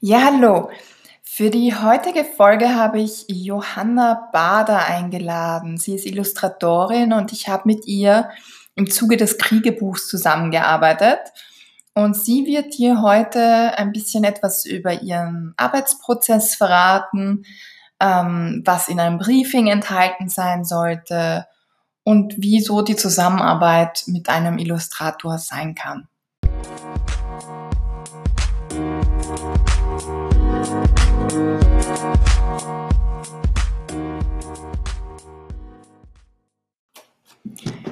Ja, hallo. Für die heutige Folge habe ich Johanna Bader eingeladen. Sie ist Illustratorin und ich habe mit ihr im Zuge des Kriegebuchs zusammengearbeitet. Und sie wird dir heute ein bisschen etwas über ihren Arbeitsprozess verraten, ähm, was in einem Briefing enthalten sein sollte und wieso die Zusammenarbeit mit einem Illustrator sein kann.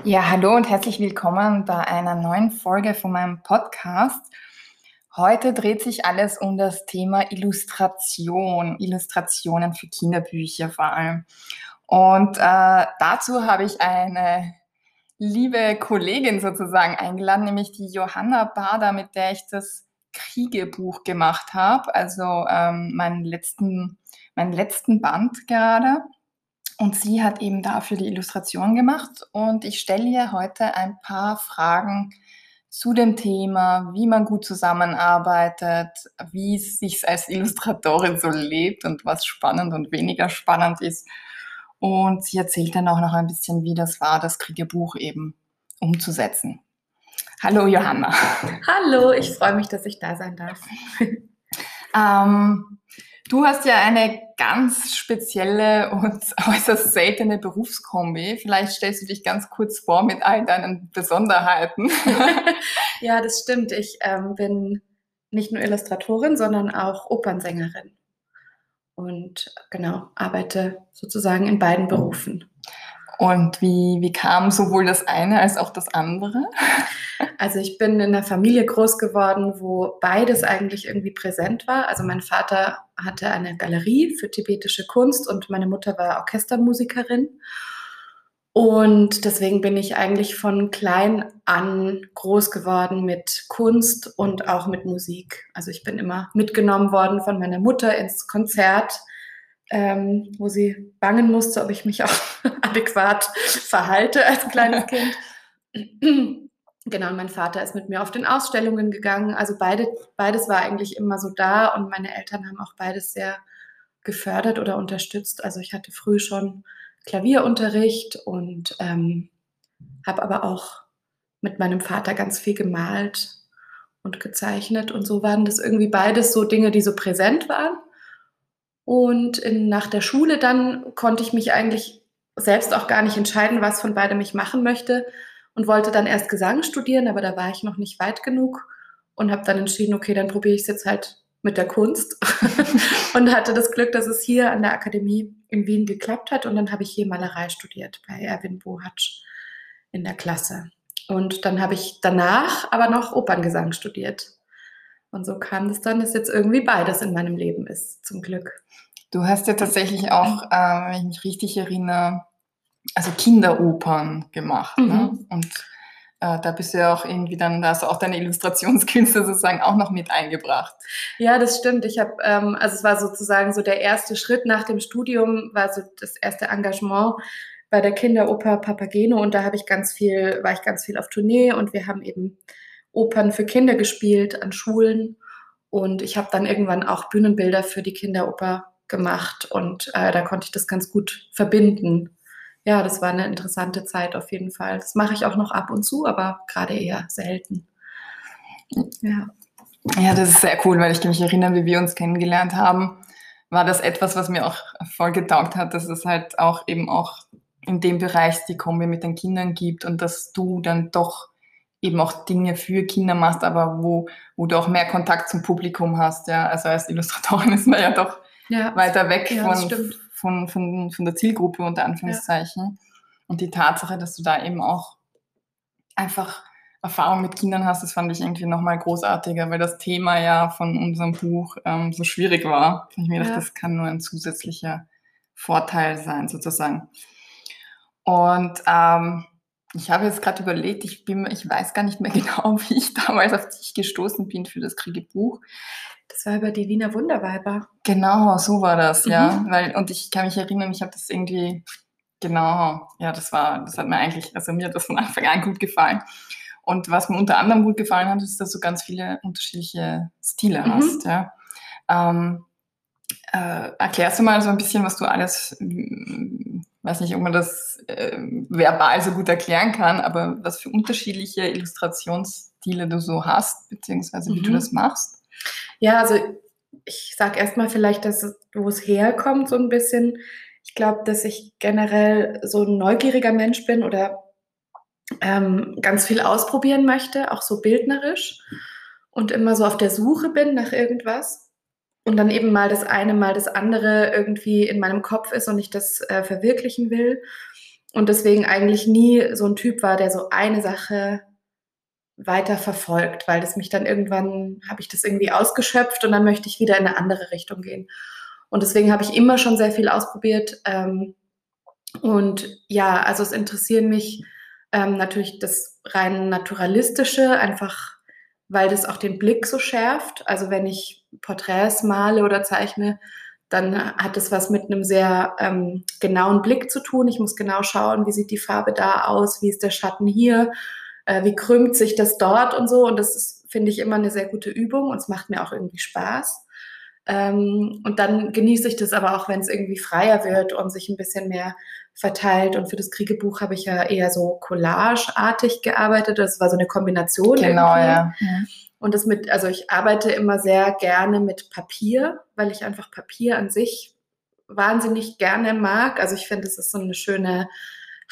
Ja, hallo und herzlich willkommen bei einer neuen Folge von meinem Podcast. Heute dreht sich alles um das Thema Illustration, Illustrationen für Kinderbücher vor allem. Und äh, dazu habe ich eine liebe Kollegin sozusagen eingeladen, nämlich die Johanna Bader, mit der ich das Kriegebuch gemacht habe, also ähm, meinen letzten, meinen letzten Band gerade. Und sie hat eben dafür die Illustration gemacht und ich stelle ihr heute ein paar Fragen zu dem Thema, wie man gut zusammenarbeitet, wie es sich als Illustratorin so lebt und was spannend und weniger spannend ist. Und sie erzählt dann auch noch ein bisschen, wie das war, das Kriegebuch eben umzusetzen. Hallo Johanna. Hallo, ich freue mich, dass ich da sein darf. ähm, Du hast ja eine ganz spezielle und äußerst seltene Berufskombi. Vielleicht stellst du dich ganz kurz vor mit all deinen Besonderheiten. ja, das stimmt. Ich ähm, bin nicht nur Illustratorin, sondern auch Opernsängerin. Und genau, arbeite sozusagen in beiden Berufen. Und wie, wie kam sowohl das eine als auch das andere? Also ich bin in einer Familie groß geworden, wo beides eigentlich irgendwie präsent war. Also mein Vater hatte eine Galerie für tibetische Kunst und meine Mutter war Orchestermusikerin. Und deswegen bin ich eigentlich von klein an groß geworden mit Kunst und auch mit Musik. Also ich bin immer mitgenommen worden von meiner Mutter ins Konzert ähm, wo sie bangen musste, ob ich mich auch adäquat verhalte als kleines Kind. genau, und mein Vater ist mit mir auf den Ausstellungen gegangen. Also beide, beides war eigentlich immer so da und meine Eltern haben auch beides sehr gefördert oder unterstützt. Also ich hatte früh schon Klavierunterricht und ähm, habe aber auch mit meinem Vater ganz viel gemalt und gezeichnet und so waren das irgendwie beides so Dinge, die so präsent waren. Und in, nach der Schule dann konnte ich mich eigentlich selbst auch gar nicht entscheiden, was von beidem ich machen möchte und wollte dann erst Gesang studieren, aber da war ich noch nicht weit genug und habe dann entschieden, okay, dann probiere ich es jetzt halt mit der Kunst und hatte das Glück, dass es hier an der Akademie in Wien geklappt hat und dann habe ich hier Malerei studiert bei Erwin Bohatsch in der Klasse. Und dann habe ich danach aber noch Operngesang studiert. Und so kam es dann, dass jetzt irgendwie beides in meinem Leben ist, zum Glück. Du hast ja tatsächlich auch, äh, wenn ich mich richtig erinnere, also Kinderopern gemacht. Ne? Mhm. Ne? Und äh, da bist du ja auch irgendwie dann, da hast du auch deine Illustrationskünste sozusagen auch noch mit eingebracht. Ja, das stimmt. Ich habe, ähm, also es war sozusagen so der erste Schritt nach dem Studium, war so das erste Engagement bei der Kinderoper Papageno und da habe ich ganz viel, war ich ganz viel auf Tournee und wir haben eben Opern für Kinder gespielt an Schulen. Und ich habe dann irgendwann auch Bühnenbilder für die Kinderoper gemacht und äh, da konnte ich das ganz gut verbinden. Ja, das war eine interessante Zeit auf jeden Fall. Das mache ich auch noch ab und zu, aber gerade eher selten. Ja. Ja, das ist sehr cool, weil ich kann mich erinnern, wie wir uns kennengelernt haben, war das etwas, was mir auch voll getaugt hat, dass es halt auch eben auch in dem Bereich die Kombi mit den Kindern gibt und dass du dann doch eben auch Dinge für Kinder machst, aber wo, wo du auch mehr Kontakt zum Publikum hast. Ja? Also als Illustratorin ist man ja doch ja. weiter weg ja, von, von, von, von der Zielgruppe unter Anführungszeichen. Ja. Und die Tatsache, dass du da eben auch einfach Erfahrung mit Kindern hast, das fand ich irgendwie nochmal großartiger, weil das Thema ja von unserem Buch ähm, so schwierig war. Ich mir gedacht, das kann nur ein zusätzlicher Vorteil sein, sozusagen. Und ähm, ich habe jetzt gerade überlegt, ich, bin, ich weiß gar nicht mehr genau, wie ich damals auf dich gestoßen bin für das Kriegebuch. Das war über die Wiener Wunderweiber. Genau, so war das, mhm. ja. Weil, und ich kann mich erinnern, ich habe das irgendwie, genau, ja, das war, das hat mir eigentlich, also mir hat das von Anfang an gut gefallen. Und was mir unter anderem gut gefallen hat, ist, dass du ganz viele unterschiedliche Stile mhm. hast, ja. Ähm, äh, erklärst du mal so ein bisschen, was du alles, weiß nicht, ob man das äh, verbal so gut erklären kann, aber was für unterschiedliche Illustrationsstile du so hast, beziehungsweise wie mhm. du das machst? Ja, also ich sage erstmal vielleicht, dass wo es herkommt, so ein bisschen. Ich glaube, dass ich generell so ein neugieriger Mensch bin oder ähm, ganz viel ausprobieren möchte, auch so bildnerisch und immer so auf der Suche bin nach irgendwas und dann eben mal das eine, mal das andere irgendwie in meinem Kopf ist und ich das äh, verwirklichen will. Und deswegen eigentlich nie so ein Typ war, der so eine Sache weiter verfolgt, weil das mich dann irgendwann, habe ich das irgendwie ausgeschöpft und dann möchte ich wieder in eine andere Richtung gehen. Und deswegen habe ich immer schon sehr viel ausprobiert. Ähm, und ja, also es interessieren mich ähm, natürlich das rein naturalistische, einfach weil das auch den Blick so schärft. Also wenn ich Porträts male oder zeichne, dann hat es was mit einem sehr ähm, genauen Blick zu tun. Ich muss genau schauen, wie sieht die Farbe da aus, wie ist der Schatten hier, äh, wie krümmt sich das dort und so. Und das finde ich, immer eine sehr gute Übung und es macht mir auch irgendwie Spaß. Ähm, und dann genieße ich das aber auch, wenn es irgendwie freier wird und sich ein bisschen mehr verteilt. Und für das Kriegebuch habe ich ja eher so collageartig gearbeitet. Das war so eine Kombination. Genau, ja. Und das mit, also ich arbeite immer sehr gerne mit Papier, weil ich einfach Papier an sich wahnsinnig gerne mag. Also ich finde, es ist so eine schöne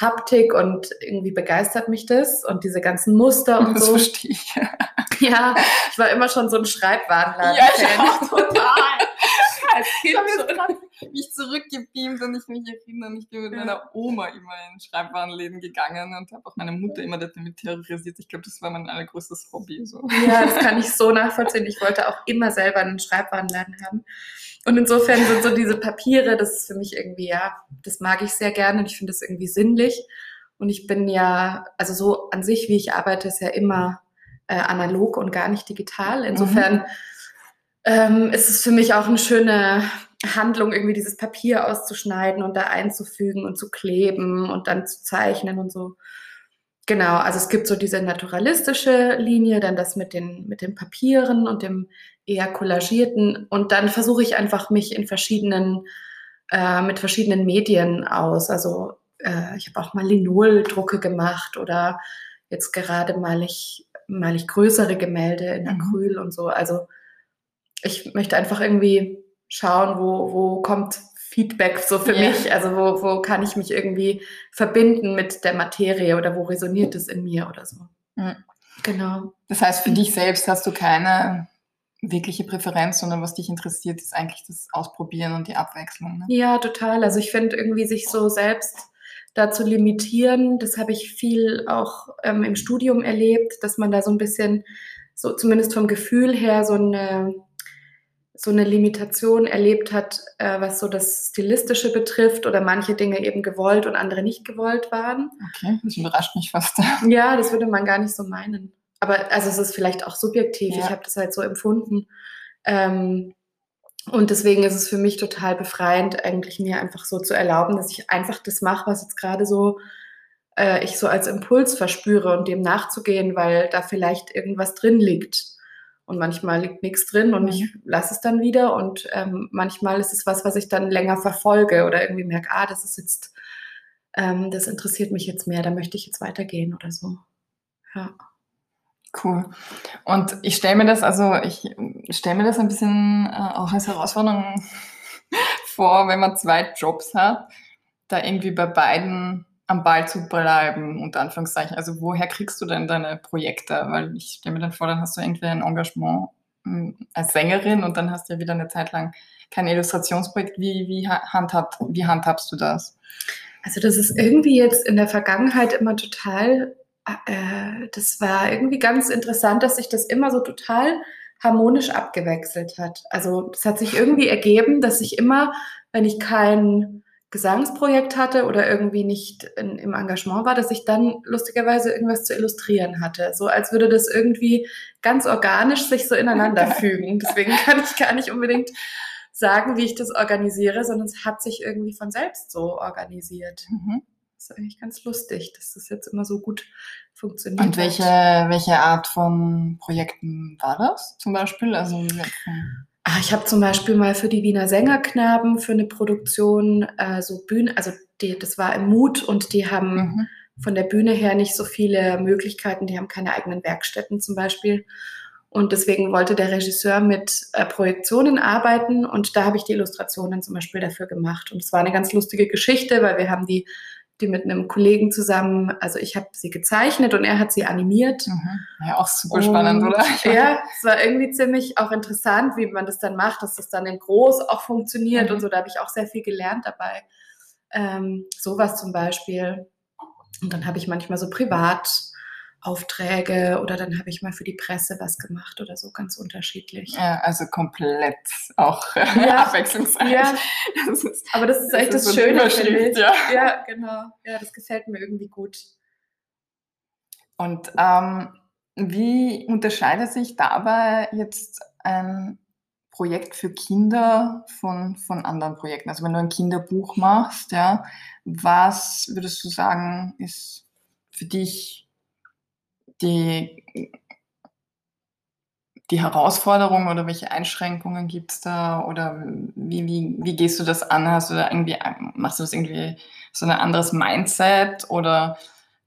Haptik und irgendwie begeistert mich das und diese ganzen Muster und das so. Verstehe ich. Ja, ich war immer schon so ein Schreibwarenladen. Ja, ich auch total. Als Kind habe mich zurückgebeamt und ich mich erinnere, ich bin mit meiner Oma immer in Schreibwarenläden gegangen und habe auch meine Mutter immer damit terrorisiert. Ich glaube, das war mein allergrößtes Hobby. So. Ja, das kann ich so nachvollziehen. Ich wollte auch immer selber einen Schreibwarenladen haben. Und insofern sind so diese Papiere, das ist für mich irgendwie, ja, das mag ich sehr gerne und ich finde das irgendwie sinnlich. Und ich bin ja, also so an sich, wie ich arbeite, ist ja immer äh, analog und gar nicht digital. Insofern mhm. ähm, ist es für mich auch eine schöne Handlung, irgendwie dieses Papier auszuschneiden und da einzufügen und zu kleben und dann zu zeichnen und so. Genau, also es gibt so diese naturalistische Linie, dann das mit den, mit den Papieren und dem eher kollagierten. Und dann versuche ich einfach mich in verschiedenen, äh, mit verschiedenen Medien aus. Also äh, ich habe auch mal Linoldrucke gemacht oder jetzt gerade mal ich, mal ich größere Gemälde in mhm. Acryl mhm. und so. Also ich möchte einfach irgendwie schauen, wo, wo kommt Feedback so für yeah. mich? Also wo, wo kann ich mich irgendwie verbinden mit der Materie oder wo resoniert es in mir oder so? Mhm. Genau. Das heißt, für dich selbst hast du keine wirkliche Präferenz, sondern was dich interessiert, ist eigentlich das Ausprobieren und die Abwechslung. Ne? Ja, total. Also ich finde irgendwie sich so selbst da zu limitieren, das habe ich viel auch ähm, im Studium erlebt, dass man da so ein bisschen, so zumindest vom Gefühl her, so eine, so eine Limitation erlebt hat, äh, was so das Stilistische betrifft oder manche Dinge eben gewollt und andere nicht gewollt waren. Okay, das überrascht mich fast. Ja, das würde man gar nicht so meinen aber also es ist vielleicht auch subjektiv. Ja. Ich habe das halt so empfunden. Ähm, und deswegen ist es für mich total befreiend, eigentlich mir einfach so zu erlauben, dass ich einfach das mache, was jetzt gerade so äh, ich so als Impuls verspüre und dem nachzugehen, weil da vielleicht irgendwas drin liegt. Und manchmal liegt nichts drin und ich lasse es dann wieder. Und ähm, manchmal ist es was, was ich dann länger verfolge oder irgendwie merke, ah, das ist jetzt, ähm, das interessiert mich jetzt mehr, da möchte ich jetzt weitergehen oder so. Ja. Cool. Und ich stelle mir das, also ich stelle mir das ein bisschen äh, auch als Herausforderung vor, wenn man zwei Jobs hat, da irgendwie bei beiden am Ball zu bleiben, unter Anführungszeichen. Also woher kriegst du denn deine Projekte? Weil ich stelle mir dann vor, dann hast du irgendwie ein Engagement hm, als Sängerin und dann hast du ja wieder eine Zeit lang kein Illustrationsprojekt. Wie, wie, handhab, wie handhabst du das? Also das ist irgendwie jetzt in der Vergangenheit immer total äh, das war irgendwie ganz interessant, dass sich das immer so total harmonisch abgewechselt hat. Also es hat sich irgendwie ergeben, dass ich immer, wenn ich kein Gesangsprojekt hatte oder irgendwie nicht in, im Engagement war, dass ich dann lustigerweise irgendwas zu illustrieren hatte. So als würde das irgendwie ganz organisch sich so ineinander fügen. Deswegen kann ich gar nicht unbedingt sagen, wie ich das organisiere, sondern es hat sich irgendwie von selbst so organisiert. Mhm ist eigentlich ganz lustig, dass das jetzt immer so gut funktioniert. Und welche, hat. welche Art von Projekten war das zum Beispiel? Also, ich habe zum Beispiel mal für die Wiener Sängerknaben für eine Produktion äh, so Bühne, also die, das war im Mut und die haben mhm. von der Bühne her nicht so viele Möglichkeiten, die haben keine eigenen Werkstätten zum Beispiel. Und deswegen wollte der Regisseur mit äh, Projektionen arbeiten und da habe ich die Illustrationen zum Beispiel dafür gemacht. Und es war eine ganz lustige Geschichte, weil wir haben die die mit einem Kollegen zusammen, also ich habe sie gezeichnet und er hat sie animiert. Mhm. Ja, auch super und, spannend, oder? Ja, es war irgendwie ziemlich auch interessant, wie man das dann macht, dass das dann in groß auch funktioniert mhm. und so. Da habe ich auch sehr viel gelernt dabei. Ähm, sowas zum Beispiel. Und dann habe ich manchmal so privat Aufträge oder dann habe ich mal für die Presse was gemacht oder so, ganz unterschiedlich. Ja, also komplett auch äh, ja, abwechslungsreich. Ja. Das ist, Aber das ist echt das, das Schöne. Ja. ja, genau. Ja, das gefällt mir irgendwie gut. Und ähm, wie unterscheidet sich dabei jetzt ein Projekt für Kinder von, von anderen Projekten? Also wenn du ein Kinderbuch machst, ja, was würdest du sagen, ist für dich die, die Herausforderung oder welche Einschränkungen gibt es da oder wie, wie, wie gehst du das an? Hast du da irgendwie, machst du das irgendwie so ein anderes Mindset oder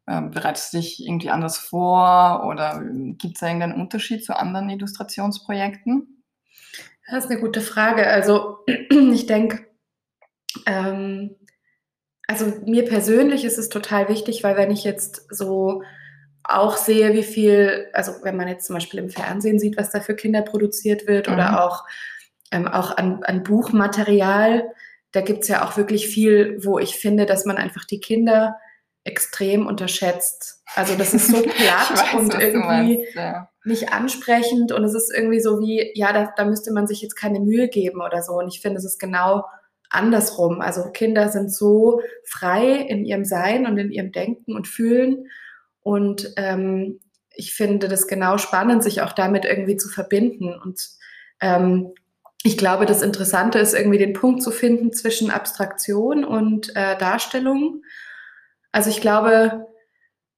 äh, bereitest du dich irgendwie anders vor oder gibt es da irgendeinen Unterschied zu anderen Illustrationsprojekten? Das ist eine gute Frage. Also ich denke, ähm, also mir persönlich ist es total wichtig, weil wenn ich jetzt so auch sehe, wie viel, also wenn man jetzt zum Beispiel im Fernsehen sieht, was da für Kinder produziert wird mhm. oder auch, ähm, auch an, an Buchmaterial, da gibt es ja auch wirklich viel, wo ich finde, dass man einfach die Kinder extrem unterschätzt. Also das ist so platt weiß, und irgendwie meinst, ja. nicht ansprechend und es ist irgendwie so wie, ja, da, da müsste man sich jetzt keine Mühe geben oder so. Und ich finde, es ist genau andersrum. Also Kinder sind so frei in ihrem Sein und in ihrem Denken und Fühlen und ähm, ich finde das genau spannend, sich auch damit irgendwie zu verbinden. Und ähm, ich glaube, das Interessante ist irgendwie den Punkt zu finden zwischen Abstraktion und äh, Darstellung. Also ich glaube,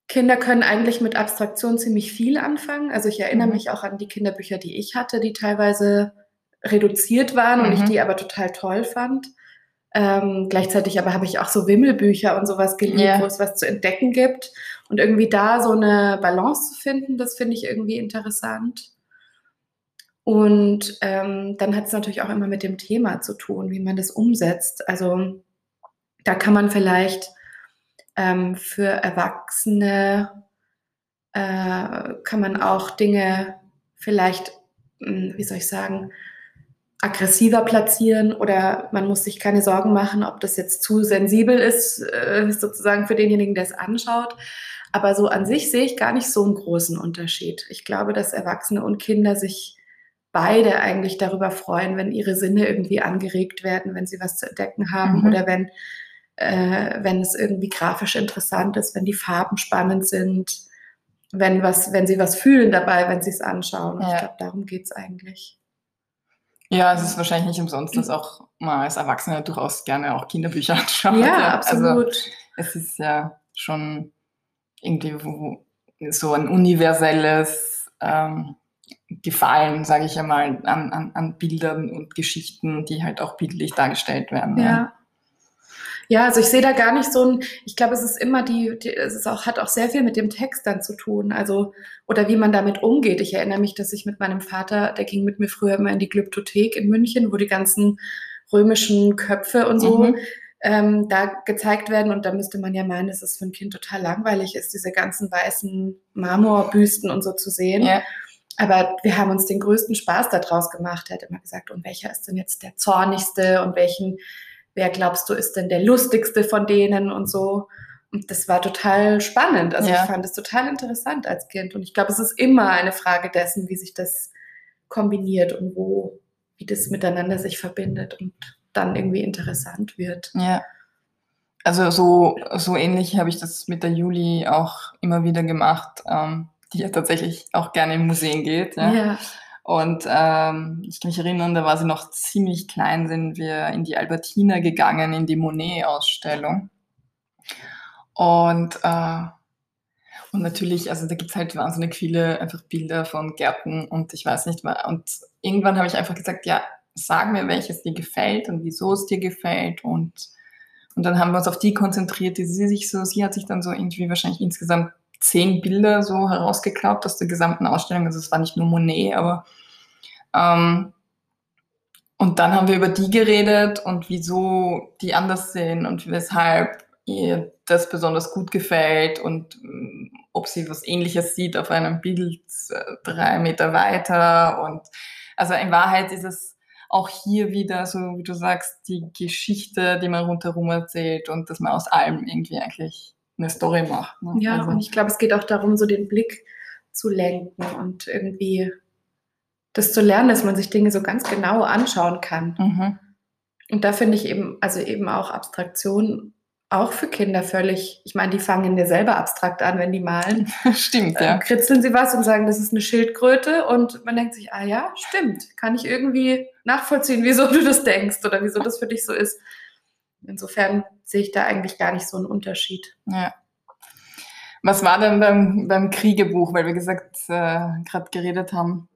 Kinder können eigentlich mit Abstraktion ziemlich viel anfangen. Also ich erinnere mhm. mich auch an die Kinderbücher, die ich hatte, die teilweise reduziert waren mhm. und ich mhm. die aber total toll fand. Ähm, gleichzeitig aber habe ich auch so Wimmelbücher und sowas geliebt, yeah. wo es was zu entdecken gibt. Und irgendwie da so eine Balance zu finden, das finde ich irgendwie interessant. Und ähm, dann hat es natürlich auch immer mit dem Thema zu tun, wie man das umsetzt. Also da kann man vielleicht ähm, für Erwachsene, äh, kann man auch Dinge vielleicht, hm, wie soll ich sagen, aggressiver platzieren oder man muss sich keine Sorgen machen, ob das jetzt zu sensibel ist, äh, sozusagen für denjenigen, der es anschaut. Aber so an sich sehe ich gar nicht so einen großen Unterschied. Ich glaube, dass Erwachsene und Kinder sich beide eigentlich darüber freuen, wenn ihre Sinne irgendwie angeregt werden, wenn sie was zu entdecken haben mhm. oder wenn, äh, wenn es irgendwie grafisch interessant ist, wenn die Farben spannend sind, wenn, was, wenn sie was fühlen dabei, wenn sie es anschauen. Ja. Ich glaube, darum geht es eigentlich. Ja, es ist wahrscheinlich nicht umsonst, dass auch man als Erwachsener durchaus gerne auch Kinderbücher anschaut. Ja, ja. absolut. Also, es ist ja schon irgendwie so ein universelles ähm, Gefallen, sage ich einmal, an, an, an Bildern und Geschichten, die halt auch bildlich dargestellt werden. Ja. ja. Ja, also ich sehe da gar nicht so ein, ich glaube, es ist immer die, die, es ist auch, hat auch sehr viel mit dem Text dann zu tun, also, oder wie man damit umgeht. Ich erinnere mich, dass ich mit meinem Vater, der ging mit mir früher immer in die Glyptothek in München, wo die ganzen römischen Köpfe und so mhm. ähm, da gezeigt werden. Und da müsste man ja meinen, dass es für ein Kind total langweilig ist, diese ganzen weißen Marmorbüsten und so zu sehen. Ja. Aber wir haben uns den größten Spaß daraus gemacht. Er hat immer gesagt, und welcher ist denn jetzt der zornigste und welchen wer glaubst du ist denn der lustigste von denen und so. Und das war total spannend. Also ja. ich fand es total interessant als Kind. Und ich glaube, es ist immer eine Frage dessen, wie sich das kombiniert und wo, wie das miteinander sich verbindet und dann irgendwie interessant wird. Ja. Also so, so ähnlich habe ich das mit der Juli auch immer wieder gemacht, ähm, die ja tatsächlich auch gerne in Museen geht. Ja. ja. Und ähm, ich kann mich erinnern, da war sie noch ziemlich klein, sind wir in die Albertina gegangen, in die Monet-Ausstellung. Und, äh, Und natürlich, also da gibt es halt wahnsinnig viele einfach Bilder von Gärten und ich weiß nicht mehr. Und irgendwann habe ich einfach gesagt, ja, sag mir, welches dir gefällt und wieso es dir gefällt. Und, und dann haben wir uns auf die konzentriert, die sie sich so, sie hat sich dann so irgendwie wahrscheinlich insgesamt zehn Bilder so herausgeklaubt aus der gesamten Ausstellung. Also es war nicht nur Monet, aber ähm, und dann haben wir über die geredet und wieso die anders sind und weshalb ihr das besonders gut gefällt und mm, ob sie was ähnliches sieht auf einem Bild äh, drei Meter weiter. Und also in Wahrheit ist es auch hier wieder, so wie du sagst, die Geschichte, die man rundherum erzählt und dass man aus allem irgendwie eigentlich eine Story macht. Ne? Ja, also. und ich glaube, es geht auch darum, so den Blick zu lenken und irgendwie das zu lernen, dass man sich Dinge so ganz genau anschauen kann. Mhm. Und da finde ich eben, also eben auch Abstraktion auch für Kinder völlig, ich meine, die fangen ja selber abstrakt an, wenn die malen. Stimmt, ja. Äh, kritzeln sie was und sagen, das ist eine Schildkröte und man denkt sich, ah ja, stimmt, kann ich irgendwie nachvollziehen, wieso du das denkst oder wieso das für dich so ist. Insofern sehe ich da eigentlich gar nicht so einen Unterschied. Ja. Was war denn beim, beim Kriegebuch, weil wir gesagt, äh, gerade geredet haben,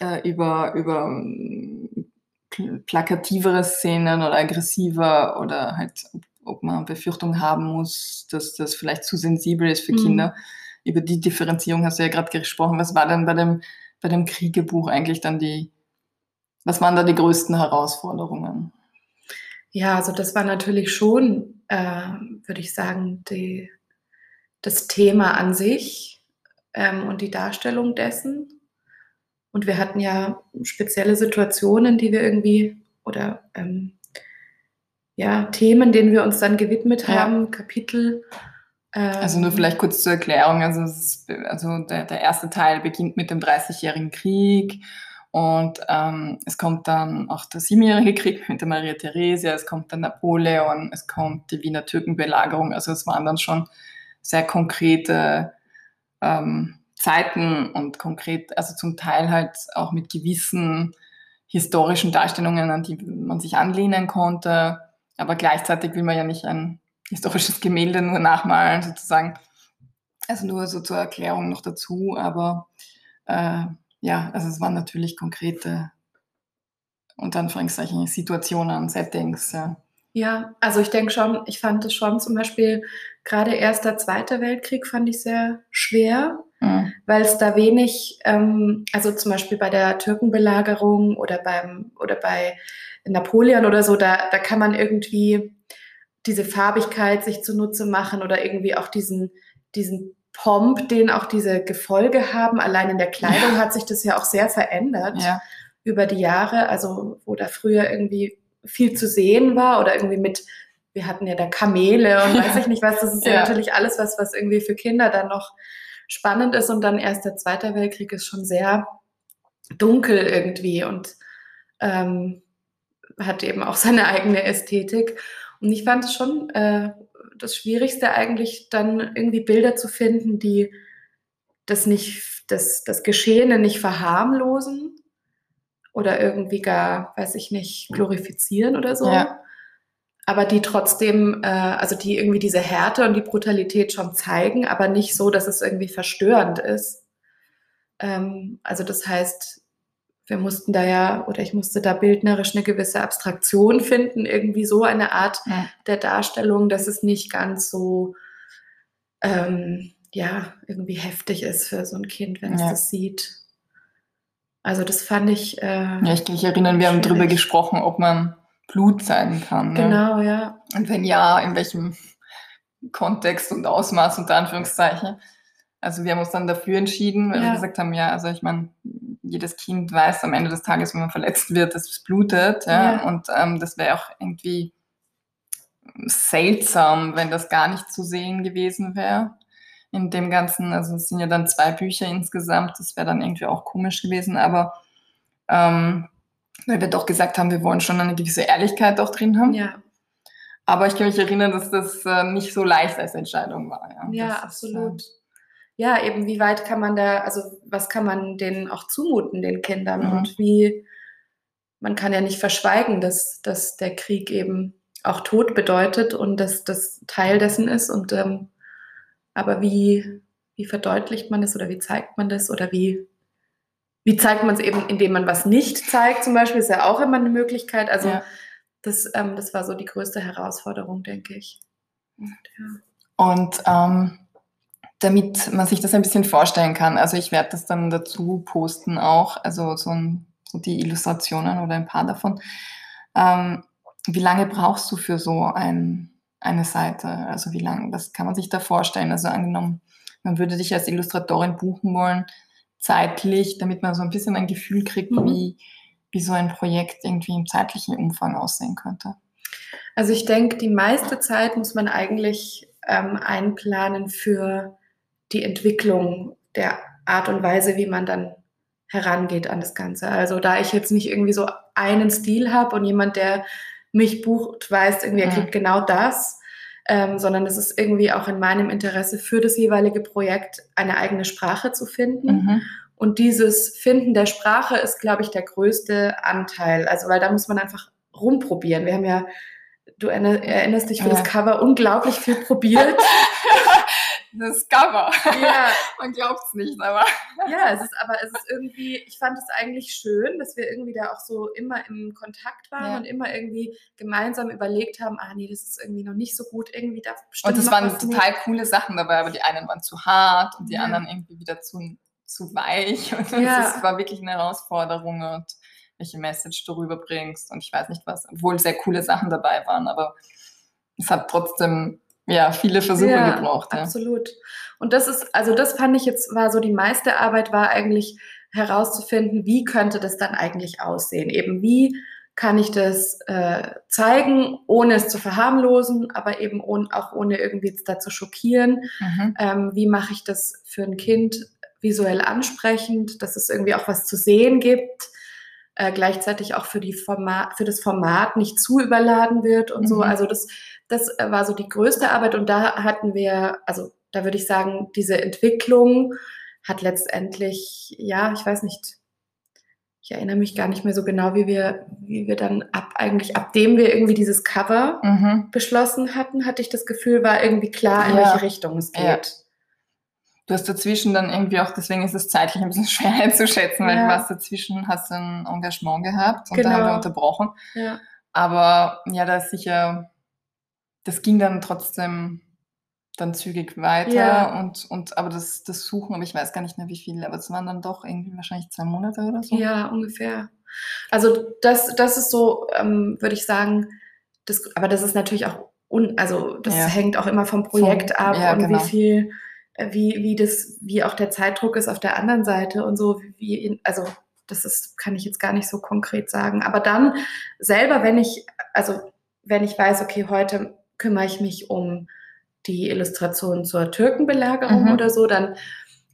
äh, über, über ähm, plakativere Szenen oder aggressiver oder halt, ob man Befürchtung haben muss, dass das vielleicht zu sensibel ist für mhm. Kinder. Über die Differenzierung hast du ja gerade gesprochen. Was war denn bei dem, bei dem Kriegebuch eigentlich dann die, was waren da die größten Herausforderungen? Ja, also das war natürlich schon, äh, würde ich sagen, die, das Thema an sich ähm, und die Darstellung dessen. Und wir hatten ja spezielle Situationen, die wir irgendwie oder ähm, ja, Themen, denen wir uns dann gewidmet haben, ja. Kapitel. Ähm, also nur vielleicht kurz zur Erklärung. Also, ist, also der, der, erste Teil beginnt mit dem 30-jährigen Krieg und ähm, es kommt dann auch der Siebenjährige Krieg mit der Maria Theresia, es kommt dann Napoleon, es kommt die Wiener Türkenbelagerung. Also es waren dann schon sehr konkrete ähm, Zeiten und konkret, also zum Teil halt auch mit gewissen historischen Darstellungen, an die man sich anlehnen konnte. Aber gleichzeitig will man ja nicht ein historisches Gemälde nur nachmalen, sozusagen. Also nur so zur Erklärung noch dazu. Aber äh, ja, also es waren natürlich konkrete, unter Anführungszeichen, Situationen, Settings. Ja. Ja, also ich denke schon, ich fand es schon zum Beispiel, gerade Erster, Zweiter Weltkrieg fand ich sehr schwer, mhm. weil es da wenig, ähm, also zum Beispiel bei der Türkenbelagerung oder beim oder bei Napoleon oder so, da, da kann man irgendwie diese Farbigkeit sich zunutze machen oder irgendwie auch diesen, diesen Pomp, den auch diese Gefolge haben. Allein in der Kleidung ja. hat sich das ja auch sehr verändert ja. über die Jahre. Also wo da früher irgendwie viel zu sehen war oder irgendwie mit, wir hatten ja da Kamele und weiß ich nicht was, das ist ja, ja natürlich alles was, was irgendwie für Kinder dann noch spannend ist und dann erst der Zweite Weltkrieg ist schon sehr dunkel irgendwie und ähm, hat eben auch seine eigene Ästhetik. Und ich fand es schon äh, das Schwierigste eigentlich dann irgendwie Bilder zu finden, die das nicht, das, das Geschehene nicht verharmlosen, oder irgendwie gar, weiß ich nicht, glorifizieren oder so. Ja. Aber die trotzdem, äh, also die irgendwie diese Härte und die Brutalität schon zeigen, aber nicht so, dass es irgendwie verstörend ist. Ähm, also das heißt, wir mussten da ja, oder ich musste da bildnerisch eine gewisse Abstraktion finden, irgendwie so eine Art ja. der Darstellung, dass es nicht ganz so, ähm, ja, irgendwie heftig ist für so ein Kind, wenn ja. es das sieht. Also das fand ich. Äh, ja, ich kann mich erinnern, wir haben darüber gesprochen, ob man Blut zeigen kann. Ne? Genau, ja. Und wenn ja, in welchem Kontext und Ausmaß unter Anführungszeichen. Also wir haben uns dann dafür entschieden, weil ja. wir gesagt haben, ja, also ich meine, jedes Kind weiß am Ende des Tages, wenn man verletzt wird, dass es blutet. Ja? ja. Und ähm, das wäre auch irgendwie seltsam, wenn das gar nicht zu sehen gewesen wäre in dem Ganzen. Also es sind ja dann zwei Bücher insgesamt, das wäre dann irgendwie auch komisch gewesen, aber ähm, weil wir doch gesagt haben, wir wollen schon eine gewisse Ehrlichkeit auch drin haben. Ja. Aber ich kann mich erinnern, dass das äh, nicht so leicht als Entscheidung war. Ja, ja absolut. Ist, äh, ja, eben wie weit kann man da, also was kann man denen auch zumuten, den Kindern mhm. und wie, man kann ja nicht verschweigen, dass, dass der Krieg eben auch Tod bedeutet und dass das Teil dessen ist und ähm, aber wie, wie verdeutlicht man das oder wie zeigt man das oder wie, wie zeigt man es eben, indem man was nicht zeigt, zum Beispiel, ist ja auch immer eine Möglichkeit. Also ja. das, ähm, das war so die größte Herausforderung, denke ich. Und, ja. Und ähm, damit man sich das ein bisschen vorstellen kann, also ich werde das dann dazu posten auch, also so, ein, so die Illustrationen oder ein paar davon. Ähm, wie lange brauchst du für so ein, eine Seite? Also wie lange, was kann man sich da vorstellen? Also angenommen, man würde dich als Illustratorin buchen wollen, zeitlich, damit man so ein bisschen ein Gefühl kriegt, mhm. wie, wie so ein Projekt irgendwie im zeitlichen Umfang aussehen könnte. Also ich denke, die meiste Zeit muss man eigentlich ähm, einplanen für die Entwicklung der Art und Weise, wie man dann herangeht an das Ganze. Also da ich jetzt nicht irgendwie so einen Stil habe und jemand, der mich bucht, weiß irgendwie, er kriegt genau das, ähm, sondern es ist irgendwie auch in meinem Interesse für das jeweilige Projekt eine eigene Sprache zu finden. Mhm. Und dieses Finden der Sprache ist, glaube ich, der größte Anteil. Also, weil da muss man einfach rumprobieren. Wir haben ja, du erinnerst dich für ja. das Cover unglaublich viel probiert. das Cover. Ja. Man glaubt es nicht, aber. Ja, es ist aber es ist irgendwie, ich fand es eigentlich schön, dass wir irgendwie da auch so immer im Kontakt waren ja. und immer irgendwie gemeinsam überlegt haben, ah nee, das ist irgendwie noch nicht so gut, irgendwie da bestimmt. Und es waren total nicht. coole Sachen dabei, aber die einen waren zu hart und die ja. anderen irgendwie wieder zu, zu weich. Und es war wirklich eine Herausforderung und welche Message du rüberbringst und ich weiß nicht was, obwohl sehr coole Sachen dabei waren, aber es hat trotzdem ja, viele Versuche ja, gebraucht. Ja. Absolut. Und das ist, also das fand ich jetzt, war so die meiste Arbeit, war eigentlich herauszufinden, wie könnte das dann eigentlich aussehen? Eben wie kann ich das äh, zeigen, ohne es zu verharmlosen, aber eben ohne, auch ohne irgendwie jetzt da zu schockieren. Mhm. Ähm, wie mache ich das für ein Kind visuell ansprechend, dass es irgendwie auch was zu sehen gibt, äh, gleichzeitig auch für, die Format, für das Format nicht zu überladen wird und mhm. so. Also das das äh, war so die größte Arbeit und da hatten wir, also da würde ich sagen, diese Entwicklung hat letztendlich, ja, ich weiß nicht, ich erinnere mich gar nicht mehr so genau, wie wir, wie wir dann ab, eigentlich, abdem wir irgendwie dieses Cover mhm. beschlossen hatten, hatte ich das Gefühl, war irgendwie klar, in ja. welche Richtung es geht. Ja. Du hast dazwischen dann irgendwie auch, deswegen ist es zeitlich ein bisschen schwer einzuschätzen, weil ja. du warst dazwischen, hast ein Engagement gehabt und genau. da haben wir genau. unterbrochen. Ja. Aber ja, da ist sicher das ging dann trotzdem dann zügig weiter ja. und, und aber das, das Suchen, aber ich weiß gar nicht mehr wie viele, aber es waren dann doch irgendwie wahrscheinlich zwei Monate oder so. Ja, ungefähr. Also das, das ist so, ähm, würde ich sagen, das, aber das ist natürlich auch, un, also das ja. hängt auch immer vom Projekt vom, ab ja, und genau. wie viel, wie, wie das, wie auch der Zeitdruck ist auf der anderen Seite und so, wie, also das ist, kann ich jetzt gar nicht so konkret sagen. Aber dann selber, wenn ich, also wenn ich weiß, okay, heute kümmere ich mich um die Illustration zur Türkenbelagerung mhm. oder so, dann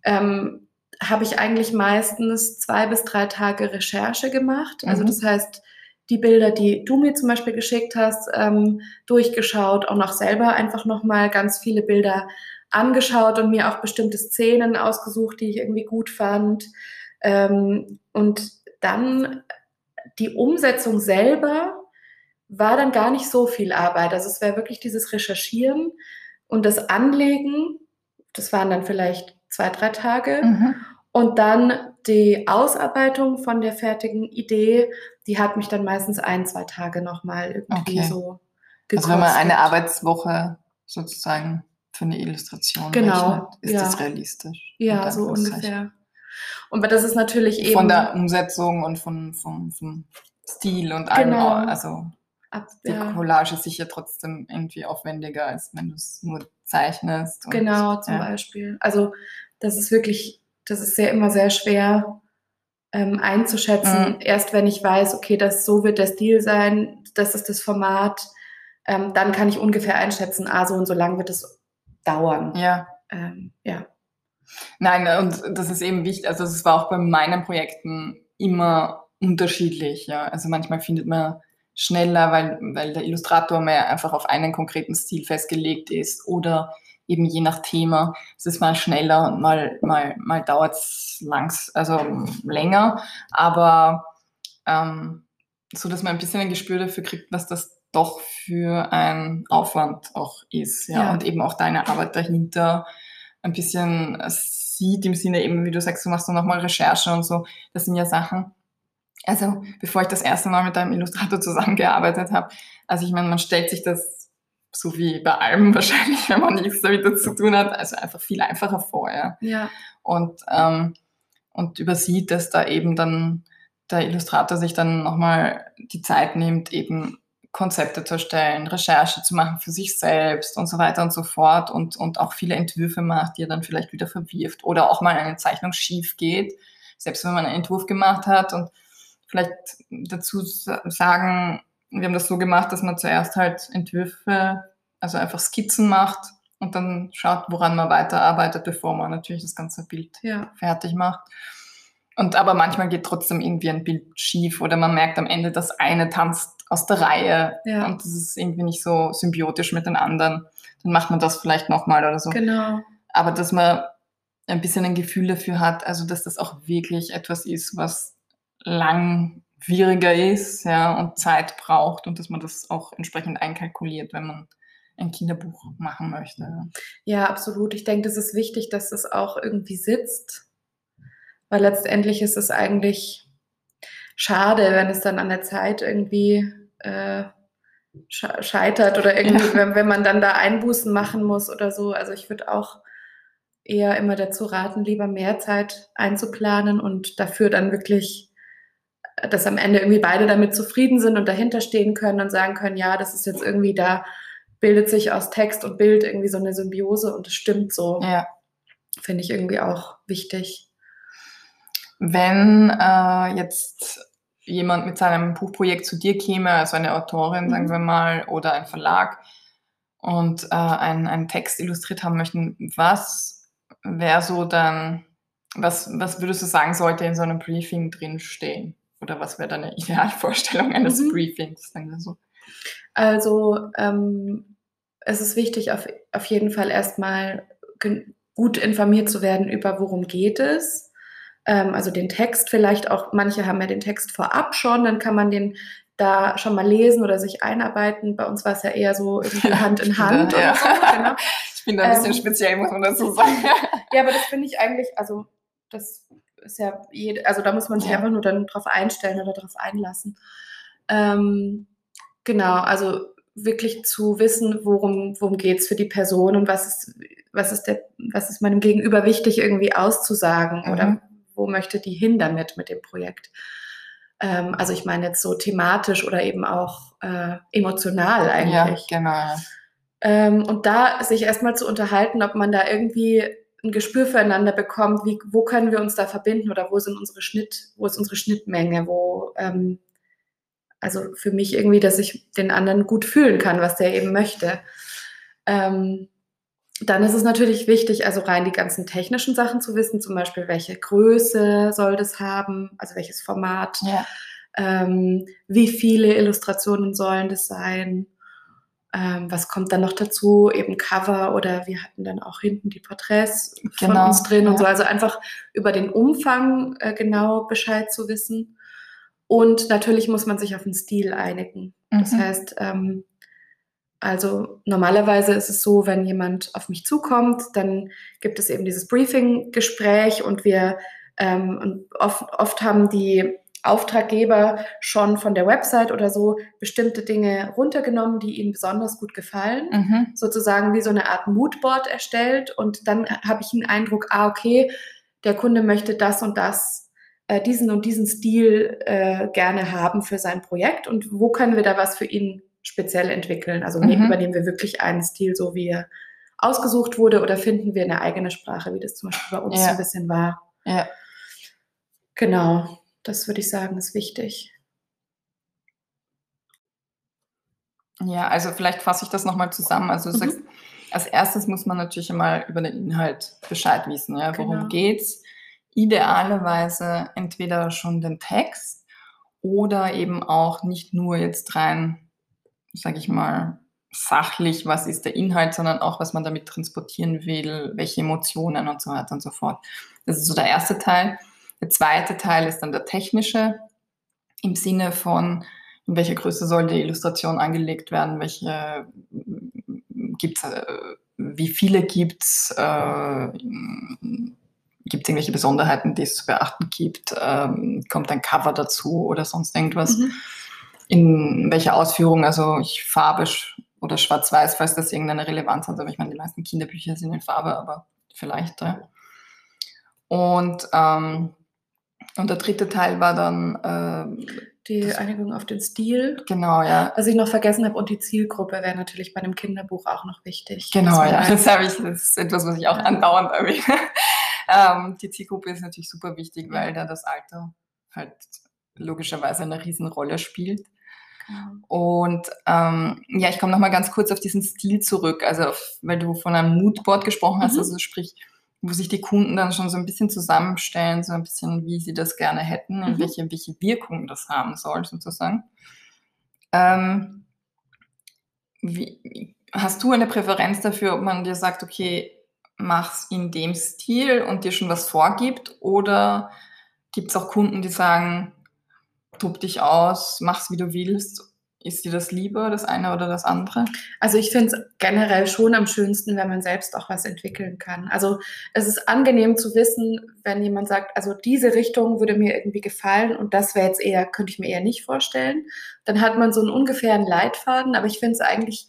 ähm, habe ich eigentlich meistens zwei bis drei Tage Recherche gemacht. Also mhm. das heißt, die Bilder, die du mir zum Beispiel geschickt hast, ähm, durchgeschaut, auch noch selber einfach nochmal ganz viele Bilder angeschaut und mir auch bestimmte Szenen ausgesucht, die ich irgendwie gut fand. Ähm, und dann die Umsetzung selber war dann gar nicht so viel Arbeit. Also es wäre wirklich dieses Recherchieren und das Anlegen. Das waren dann vielleicht zwei, drei Tage. Mhm. Und dann die Ausarbeitung von der fertigen Idee, die hat mich dann meistens ein, zwei Tage nochmal irgendwie okay. so gekostet. Also wenn man eine Arbeitswoche sozusagen für eine Illustration genau, rechnet, ist ja. das realistisch. Ja, so ungefähr. Und das ist natürlich eben... Von der Umsetzung und von, vom, vom Stil und allem, genau. also Ab, die ja. Collage ist sicher trotzdem irgendwie aufwendiger, als wenn du es nur zeichnest. Und, genau, zum ja. Beispiel. Also das ist wirklich, das ist ja immer sehr schwer ähm, einzuschätzen. Mhm. Erst wenn ich weiß, okay, das so wird der Stil sein, das ist das Format, ähm, dann kann ich ungefähr einschätzen, ah, so und so lang wird es dauern. Ja. Ähm, ja. Nein, und das ist eben wichtig. Also es war auch bei meinen Projekten immer unterschiedlich. Ja. Also manchmal findet man schneller, weil, weil der Illustrator mehr einfach auf einen konkreten Stil festgelegt ist oder eben je nach Thema. Es ist mal schneller und mal, mal, mal dauert es langs, also länger, aber ähm, so, dass man ein bisschen ein Gespür dafür kriegt, was das doch für ein Aufwand auch ist, ja, ja. und eben auch deine Arbeit dahinter, ein bisschen sieht, im Sinne eben, wie du sagst, du machst dann nochmal Recherche und so. Das sind ja Sachen. Also, bevor ich das erste Mal mit einem Illustrator zusammengearbeitet habe, also ich meine, man stellt sich das so wie bei allem wahrscheinlich, wenn man nichts damit zu tun hat, also einfach viel einfacher vor, ja. Ja. Und, ähm, und übersieht, dass da eben dann der Illustrator sich dann nochmal die Zeit nimmt, eben Konzepte zu erstellen, Recherche zu machen für sich selbst und so weiter und so fort und, und auch viele Entwürfe macht, die er dann vielleicht wieder verwirft oder auch mal eine Zeichnung schief geht, selbst wenn man einen Entwurf gemacht hat und vielleicht dazu sagen, wir haben das so gemacht, dass man zuerst halt Entwürfe, also einfach Skizzen macht und dann schaut, woran man weiterarbeitet, bevor man natürlich das ganze Bild Ja. fertig macht. Und aber manchmal geht trotzdem irgendwie ein Bild schief oder man merkt am Ende, das eine tanzt aus der Reihe Ja. und das ist irgendwie nicht so symbiotisch mit den anderen. Dann macht man das vielleicht nochmal oder so. Genau. Aber dass man ein bisschen ein Gefühl dafür hat, also dass das auch wirklich etwas ist, was langwieriger ist, ja, und Zeit braucht und dass man das auch entsprechend einkalkuliert, wenn man ein Kinderbuch machen möchte. ja. Absolut. Ich denke, es ist wichtig, dass es auch irgendwie sitzt, weil letztendlich ist es eigentlich schade, wenn es dann an der Zeit irgendwie äh, sche- scheitert oder irgendwie, Ja. wenn, wenn man dann da Einbußen machen muss oder so. Also ich würde auch eher immer dazu raten, lieber mehr Zeit einzuplanen und dafür dann wirklich, äh, dass am Ende irgendwie beide damit zufrieden sind und dahinter stehen können und sagen können, ja, das ist jetzt irgendwie da, bildet sich aus Text und Bild irgendwie so eine Symbiose und es stimmt so. Ja. Finde ich irgendwie auch wichtig. Wenn äh, jetzt jemand mit seinem Buchprojekt zu dir käme, also eine Autorin, Mhm. sagen wir mal, oder ein Verlag und äh, einen, einen Text illustriert haben möchten, was wäre so dann, was, was würdest du sagen, sollte in so einem Briefing drinstehen? Oder was wäre deine Idealvorstellung eines Mhm. Briefings, sagen wir so? Also ähm, es ist wichtig, auf, auf jeden Fall erstmal gut informiert zu werden über worum geht es. Ähm, also den Text vielleicht auch, manche haben ja den Text vorab schon, dann kann man den da schon mal lesen oder sich einarbeiten. Bei uns war es ja eher so irgendwie Hand in Hand Ja. oder so. Genau. Ich bin da ein bisschen Ähm, speziell, muss man dazu sagen. Ja, aber das finde ich eigentlich, also das ist ja jede, also da muss man sich Ja. einfach nur dann drauf einstellen oder drauf einlassen. Ähm, genau, also wirklich zu wissen, worum, worum geht es für die Person und was ist, was ist der, was ist meinem Gegenüber wichtig, irgendwie auszusagen Mhm. oder wo möchte die hin damit mit dem Projekt. Ähm, also ich meine jetzt so thematisch oder eben auch äh, emotional Ja, eigentlich. genau. ja. Ähm, und da sich erstmal zu unterhalten, ob man da irgendwie ein Gespür füreinander bekommt, wie, wo können wir uns da verbinden oder wo sind unsere Schnitt, wo ist unsere Schnittmenge, wo, ähm, also für mich irgendwie, dass ich den anderen gut fühlen kann, was der eben möchte. Ähm, dann ist es natürlich wichtig, also rein die ganzen technischen Sachen zu wissen, zum Beispiel, welche Größe soll das haben, also welches Format, Ja. ähm, wie viele Illustrationen sollen das sein, ähm, was kommt dann noch dazu, eben Cover oder wir hatten dann auch hinten die Porträts von Genau, uns drin und ja. so, also einfach über den Umfang äh, genau Bescheid zu wissen. Und natürlich muss man sich auf den Stil einigen. Das Mhm. heißt, ähm, also normalerweise ist es so, wenn jemand auf mich zukommt, dann gibt es eben dieses Briefing-Gespräch und wir ähm, und oft, oft haben die Auftraggeber schon von der Website oder so bestimmte Dinge runtergenommen, die ihnen besonders gut gefallen Mhm. sozusagen wie so eine Art Moodboard erstellt und dann habe ich einen Eindruck, ah, okay, der Kunde möchte das und das, äh, diesen und diesen Stil äh, gerne haben für sein Projekt und wo können wir da was für ihn speziell entwickeln? Also Mhm. übernehmen wir wirklich einen Stil, so wie er ausgesucht wurde oder finden wir eine eigene Sprache, wie das zum Beispiel bei uns Ja. so ein bisschen war. Ja. Genau, das würde ich sagen, ist wichtig. Ja, also vielleicht fasse ich das nochmal zusammen. Also du Mhm. sagst, als erstes muss man natürlich einmal über den Inhalt Bescheid wissen. Ja? Worum Genau. geht's? Idealerweise entweder schon den Text oder eben auch nicht nur jetzt rein, sage ich mal, sachlich, was ist der Inhalt, sondern auch, was man damit transportieren will, welche Emotionen und so weiter und so fort. Das ist so der erste Teil. Der zweite Teil ist dann der technische, im Sinne von, in welcher Größe soll die Illustration angelegt werden, welche gibt es äh, wie viele gibt es? Äh, gibt es irgendwelche Besonderheiten, die es zu beachten gibt? Ähm, kommt ein Cover dazu oder sonst irgendwas? Mhm. In welcher Ausführung? Also ich Farbe oder Schwarz-Weiß, falls das irgendeine Relevanz hat. Aber ich meine, die meisten Kinderbücher sind in Farbe, aber vielleicht. Ja. Und, ähm, und der dritte Teil war dann. Äh, die Einigung auf den Stil. Genau, ja. Was ich noch vergessen habe, und die Zielgruppe wäre natürlich bei einem Kinderbuch auch noch wichtig. Genau, ja. Das, ich, das ist etwas, was ich auch ja. andauernd erwähne. ähm, die Zielgruppe ist natürlich super wichtig, weil da das Alter halt logischerweise eine Riesenrolle spielt. Und ähm, ja, ich komme nochmal ganz kurz auf diesen Stil zurück, also auf, weil du von einem Moodboard gesprochen hast, mhm. also sprich, wo sich die Kunden dann schon so ein bisschen zusammenstellen, so ein bisschen, wie sie das gerne hätten und mhm. welche, welche Wirkung das haben soll, sozusagen. Ähm, wie, hast du eine Präferenz dafür, ob man dir sagt, okay, mach's in dem Stil und dir schon was vorgibt? Oder gibt es auch Kunden, die sagen, tob dich aus, mach's wie du willst. Ist dir das lieber, das eine oder das andere? Also ich finde es generell schon am schönsten, wenn man selbst auch was entwickeln kann. Also es ist angenehm zu wissen, wenn jemand sagt, also diese Richtung würde mir irgendwie gefallen und das wäre jetzt eher, könnte ich mir eher nicht vorstellen. Dann hat man so einen ungefähren Leitfaden, aber ich finde es eigentlich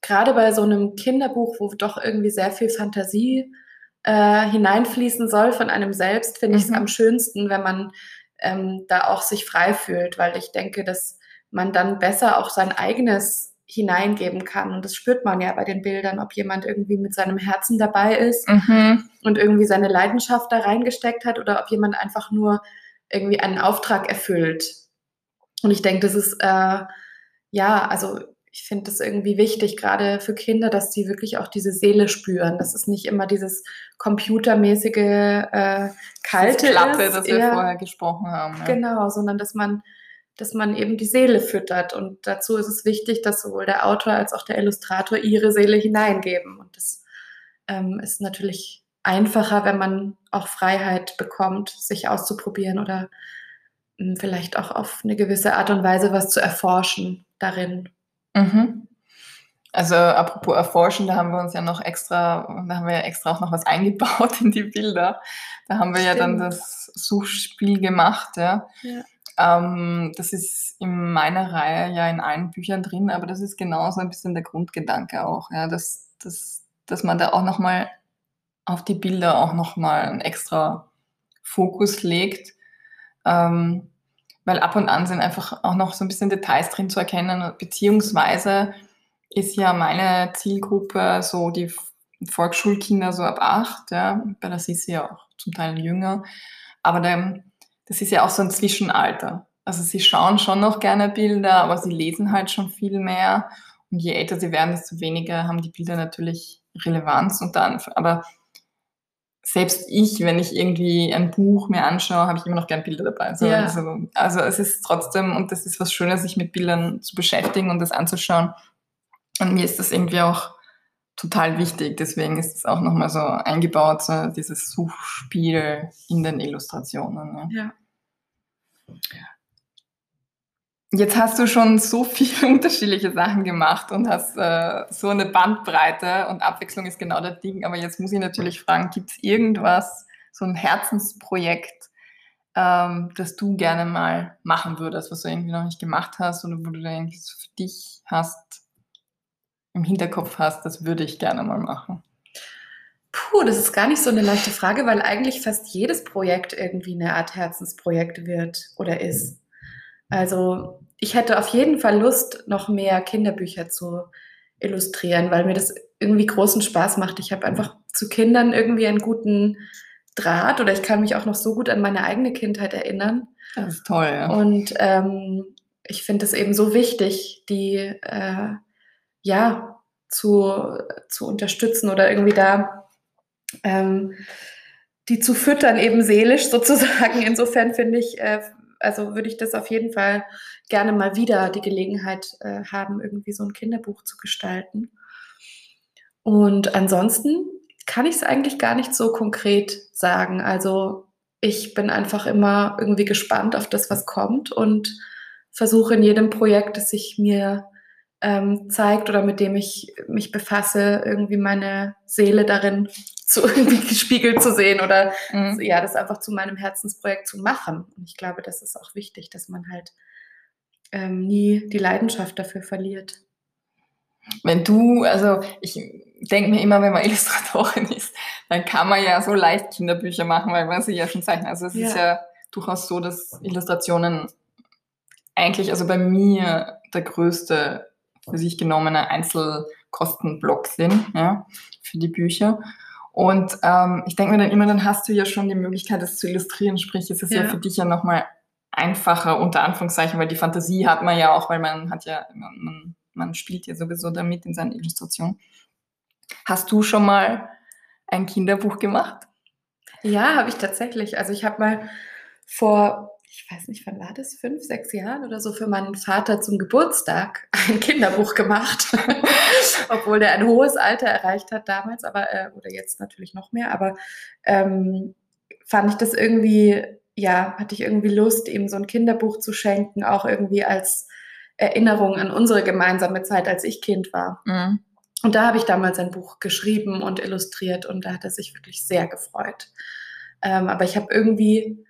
gerade bei so einem Kinderbuch, wo doch irgendwie sehr viel Fantasie äh, hineinfließen soll von einem selbst, finde mhm. ich es am schönsten, wenn man ähm, da auch sich frei fühlt, weil ich denke, dass man dann besser auch sein eigenes hineingeben kann. Und das spürt man ja bei den Bildern, ob jemand irgendwie mit seinem Herzen dabei ist mhm. und irgendwie seine Leidenschaft da reingesteckt hat oder ob jemand einfach nur irgendwie einen Auftrag erfüllt. Und ich denke, das ist, äh, ja, also ich finde das irgendwie wichtig, gerade für Kinder, dass sie wirklich auch diese Seele spüren. Das ist nicht immer dieses computermäßige äh, Kalte. Das Klappe, ist. das wir ja, vorher gesprochen haben. Ja. Genau, sondern dass man, dass man eben die Seele füttert. Und dazu ist es wichtig, dass sowohl der Autor als auch der Illustrator ihre Seele hineingeben. Und das ähm, ist natürlich einfacher, wenn man auch Freiheit bekommt, sich auszuprobieren oder mh, hm, vielleicht auch auf eine gewisse Art und Weise was zu erforschen darin. Mhm. Also apropos erforschen, da haben wir uns ja noch extra, da haben wir ja extra auch noch was eingebaut in die Bilder. Da haben wir Stimmt. ja dann das Suchspiel gemacht, ja. ja. Ähm, das ist in meiner Reihe ja in allen Büchern drin, aber das ist genauso ein bisschen der Grundgedanke auch, ja, dass, dass, dass man da auch nochmal auf die Bilder auch nochmal einen extra Fokus legt. Ähm, weil ab und an sind einfach auch noch so ein bisschen Details drin zu erkennen, beziehungsweise ist ja meine Zielgruppe so die Volksschulkinder so ab acht, ja, bei der Sissi ja auch zum Teil jünger, aber dann, das ist ja auch so ein Zwischenalter. Also sie schauen schon noch gerne Bilder, aber sie lesen halt schon viel mehr. Und je älter sie werden, desto weniger haben die Bilder natürlich Relevanz und dann, aber selbst ich, wenn ich irgendwie ein Buch mir anschaue, habe ich immer noch gern Bilder dabei. So, ja. also, also, es ist trotzdem, und das ist was Schönes, sich mit Bildern zu beschäftigen und das anzuschauen. Und mir ist das irgendwie auch total wichtig. Deswegen ist es auch nochmal so eingebaut, so dieses Suchspiel in den Illustrationen. Ja. ja. Jetzt hast du schon so viele unterschiedliche Sachen gemacht und hast äh, so eine Bandbreite und Abwechslung ist genau das Ding. Aber jetzt muss ich natürlich fragen, gibt es irgendwas, so ein Herzensprojekt, ähm, das du gerne mal machen würdest, was du irgendwie noch nicht gemacht hast oder wo du irgendwie für dich hast, im Hinterkopf hast, das würde ich gerne mal machen? Puh, das ist gar nicht so eine leichte Frage, weil eigentlich fast jedes Projekt irgendwie eine Art Herzensprojekt wird oder ist. Also ich hätte auf jeden Fall Lust, noch mehr Kinderbücher zu illustrieren, weil mir das irgendwie großen Spaß macht. Ich habe einfach zu Kindern irgendwie einen guten Draht oder ich kann mich auch noch so gut an meine eigene Kindheit erinnern. Das ist toll, ja. Und ähm, ich finde es eben so wichtig, die äh, ja zu, zu unterstützen oder irgendwie da ähm, die zu füttern, eben seelisch sozusagen. Insofern finde ich, äh, also würde ich das auf jeden Fall gerne mal wieder die Gelegenheit äh, haben, irgendwie so ein Kinderbuch zu gestalten. Und ansonsten kann ich es eigentlich gar nicht so konkret sagen. Also ich bin einfach immer irgendwie gespannt auf das, was kommt und versuche in jedem Projekt, das ich mir ähm, zeigt oder mit dem ich mich befasse, irgendwie meine Seele darin zu irgendwie gespiegelt zu sehen oder mhm. ja, das einfach zu meinem Herzensprojekt zu machen. Und ich glaube, das ist auch wichtig, dass man halt ähm, nie die Leidenschaft dafür verliert. Wenn du, also ich denke mir immer, wenn man Illustratorin ist, dann kann man ja so leicht Kinderbücher machen, weil man sie ja schon zeichnet. Also es ja. ist ja durchaus so, dass Illustrationen eigentlich, also bei mir der größte für sich genommene Einzelkostenblock sind, ja, für die Bücher. Und ähm, ich denke mir dann immer, dann hast du ja schon die Möglichkeit, das zu illustrieren. Sprich, es ist ja, ja für dich ja nochmal einfacher, unter Anführungszeichen, weil die Fantasie hat man ja auch, weil man hat ja, man, man spielt ja sowieso damit in seinen Illustrationen. Hast du schon mal ein Kinderbuch gemacht? Ja, habe ich tatsächlich. Also ich habe mal vor, ich weiß nicht, wann war das, fünf, sechs Jahren oder so, für meinen Vater zum Geburtstag ein Kinderbuch gemacht. Obwohl der ein hohes Alter erreicht hat damals, aber, äh, oder jetzt natürlich noch mehr, aber ähm, fand ich das irgendwie, ja, hatte ich irgendwie Lust, ihm so ein Kinderbuch zu schenken, auch irgendwie als Erinnerung an unsere gemeinsame Zeit, als ich Kind war. Mhm. Und da habe ich damals ein Buch geschrieben und illustriert und da hat er sich wirklich sehr gefreut. Ähm, aber ich habe irgendwie,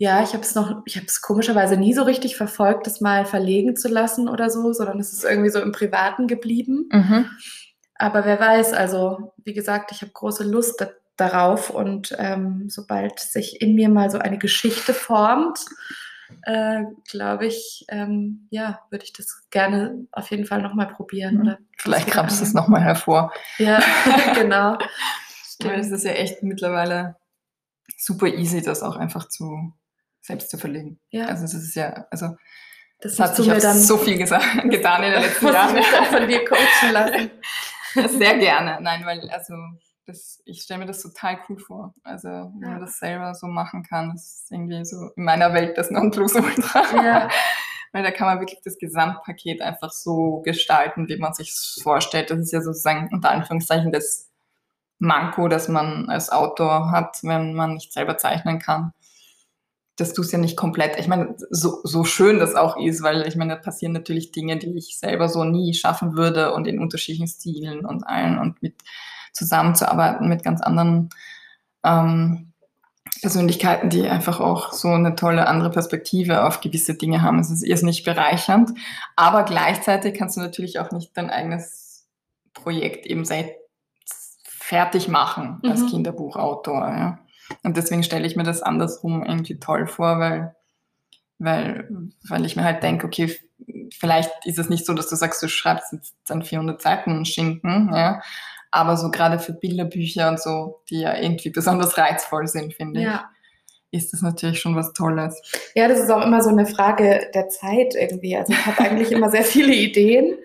ja, ich habe es noch, ich habe es komischerweise nie so richtig verfolgt, das mal verlegen zu lassen oder so, sondern es ist irgendwie so im Privaten geblieben. Mhm. Aber wer weiß, also wie gesagt, ich habe große Lust da, darauf und ähm, sobald sich in mir mal so eine Geschichte formt, äh, glaube ich, ähm, ja, würde ich das gerne auf jeden Fall nochmal probieren. Mhm. Oder Vielleicht kramst du es nochmal hervor. Ja, genau. Stimmt. Es ist ja echt mittlerweile super easy, das auch einfach zu selbst zu verlegen. Ja. Also das ist ja, also das, das hat sich dann so viel gesagt, getan in den letzten Jahren. Ich dann von dir coachen lassen. Sehr gerne. Nein, weil also das, ich stelle mir das total cool vor. Also, wenn ja. man das selber so machen kann, ist irgendwie so in meiner Welt das Nonplusultra. Ja. Weil da kann man wirklich das Gesamtpaket einfach so gestalten, wie man sich vorstellt. Das ist ja sozusagen unter Anführungszeichen das Manko, das man als Autor hat, wenn man nicht selber zeichnen kann. Dass du es ja nicht komplett, ich meine, so, so schön das auch ist, weil ich meine, da passieren natürlich Dinge, die ich selber so nie schaffen würde und in unterschiedlichen Stilen und allen und mit zusammenzuarbeiten mit ganz anderen ähm, Persönlichkeiten, die einfach auch so eine tolle andere Perspektive auf gewisse Dinge haben. Es ist irrsinnig bereichernd, aber gleichzeitig kannst du natürlich auch nicht dein eigenes Projekt eben seit fertig machen als mhm. Kinderbuchautor. Ja. Und deswegen stelle ich mir das andersrum irgendwie toll vor, weil, weil, weil ich mir halt denke, okay, vielleicht ist es nicht so, dass du sagst, du schreibst jetzt dann 400 Seiten Schinken, ja, aber so gerade für Bilderbücher und so, die ja irgendwie besonders reizvoll sind, finde ja. ich, ist das natürlich schon was Tolles. Ja, das ist auch immer so eine Frage der Zeit irgendwie. Also ich habe eigentlich immer sehr viele Ideen,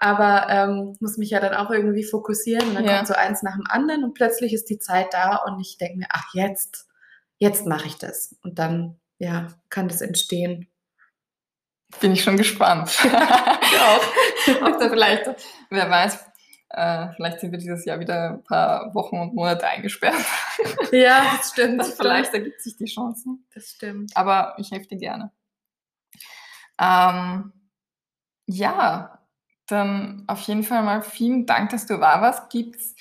aber ähm, muss mich ja dann auch irgendwie fokussieren und dann ja. kommt so eins nach dem anderen und plötzlich ist die Zeit da und ich denke mir, ach jetzt, jetzt mache ich das und dann ja kann das entstehen. Bin ich schon gespannt. ich auch. Ob da vielleicht, wer weiß, äh, vielleicht sind wir dieses Jahr wieder ein paar Wochen und Monate eingesperrt. Ja, das stimmt. Das vielleicht ergibt sich die Chancen. Das stimmt. Aber ich helfe dir gerne. Ähm, ja, dann auf jeden Fall mal vielen Dank, dass du da warst. Gibt's,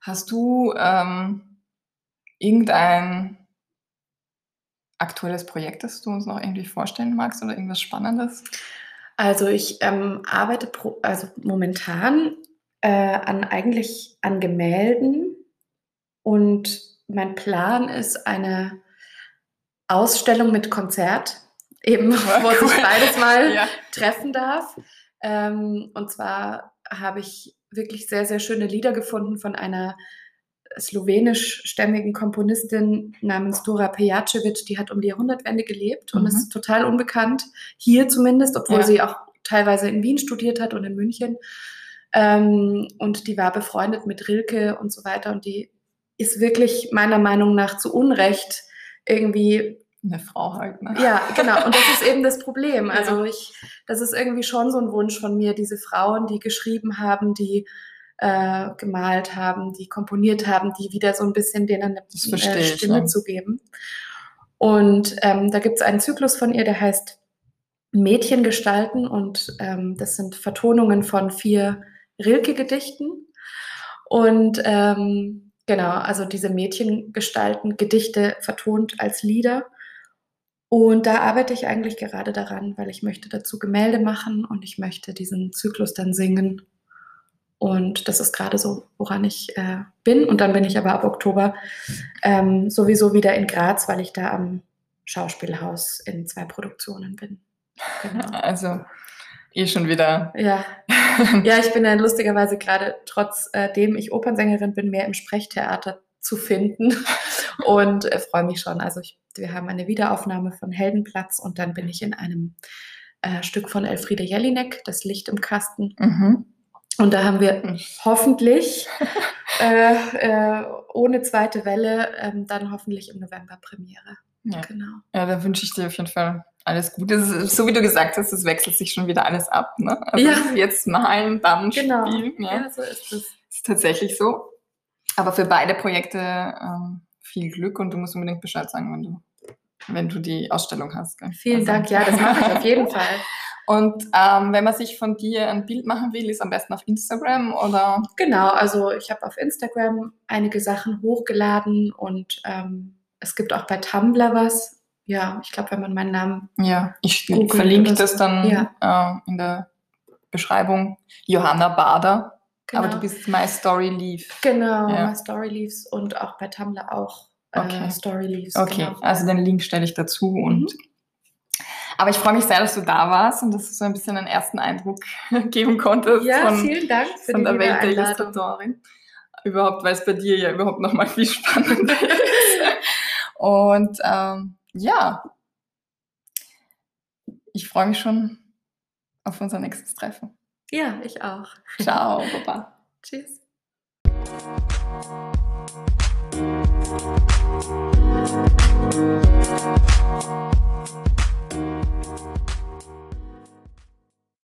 hast du ähm, irgendein aktuelles Projekt, das du uns noch irgendwie vorstellen magst oder irgendwas Spannendes? Also ich ähm, arbeite pro, also momentan äh, an eigentlich an Gemälden und mein Plan ist eine Ausstellung mit Konzert, eben wo cool. sich beides mal ja. treffen darf. Ähm, und zwar habe ich wirklich sehr, sehr schöne Lieder gefunden von einer slowenischstämmigen Komponistin namens Dora Pejacevic, die hat um die Jahrhundertwende gelebt mhm. und ist total unbekannt, hier zumindest, obwohl ja. sie auch teilweise in Wien studiert hat und in München. Ähm, und die war befreundet mit Rilke und so weiter. Und die ist wirklich meiner Meinung nach zu Unrecht irgendwie eine Frau halt, ne? Ja, genau. Und das ist eben das Problem. Also ich, das ist irgendwie schon so ein Wunsch von mir, diese Frauen, die geschrieben haben, die äh, gemalt haben, die komponiert haben, die wieder so ein bisschen denen eine äh, Stimme ich, ne? zu geben. Und ähm, da gibt es einen Zyklus von ihr, der heißt Mädchen gestalten und ähm, das sind Vertonungen von vier Rilke-Gedichten. Und ähm, genau, also diese Mädchen gestalten Gedichte vertont als Lieder. Und da arbeite ich eigentlich gerade daran, weil ich möchte dazu Gemälde machen und ich möchte diesen Zyklus dann singen. Und das ist gerade so, woran ich äh, bin. Und dann bin ich aber ab Oktober ähm, sowieso wieder in Graz, weil ich da am Schauspielhaus in zwei Produktionen bin. Genau. Also eh schon wieder. Ja, ja ich bin dann lustigerweise gerade, trotzdem ich Opernsängerin bin, mehr im Sprechtheater zu finden und äh, freue mich schon. Also ich, wir haben eine Wiederaufnahme von Heldenplatz und dann bin ich in einem äh, Stück von Elfriede Jelinek, Das Licht im Kasten. Mhm. Und da haben wir hm. hoffentlich äh, äh, ohne zweite Welle ähm, dann hoffentlich im November Premiere. Ja. Genau. Ja, da wünsche ich dir auf jeden Fall alles Gute. So wie du gesagt hast, es wechselt sich schon wieder alles ab. Ne? Also ja. jetzt malen, dann genau. spielen. Ja. ja, so ist es. Ist tatsächlich so. Aber für beide Projekte ähm, viel Glück und du musst unbedingt Bescheid sagen, wenn du, wenn du die Ausstellung hast. Gell? Vielen also. Dank, ja, das mache ich auf jeden Fall. Und ähm, wenn man sich von dir ein Bild machen will, ist am besten auf Instagram oder? Genau, also ich habe auf Instagram einige Sachen hochgeladen und ähm, es gibt auch bei Tumblr was. Ja, ich glaube, wenn man meinen Namen. Ja, ich verlinke das dann ja. äh, in der Beschreibung. Johanna Bader. Genau. Aber du bist My Story Leaf. Genau, ja. My Story Leaves und auch bei Tumblr auch äh, okay. Story Leaves. Okay, genau. also den Link stelle ich dazu mhm. und aber ich freue mich sehr, dass du da warst und dass du so ein bisschen einen ersten Eindruck geben konntest ja, von, vielen Dank für von der Welt der Illustratorin. Überhaupt, weil es bei dir ja überhaupt noch mal viel spannender ist. Und ähm, ja, ich freue mich schon auf unser nächstes Treffen. Ja, ich auch. Ciao, Papa. Tschüss.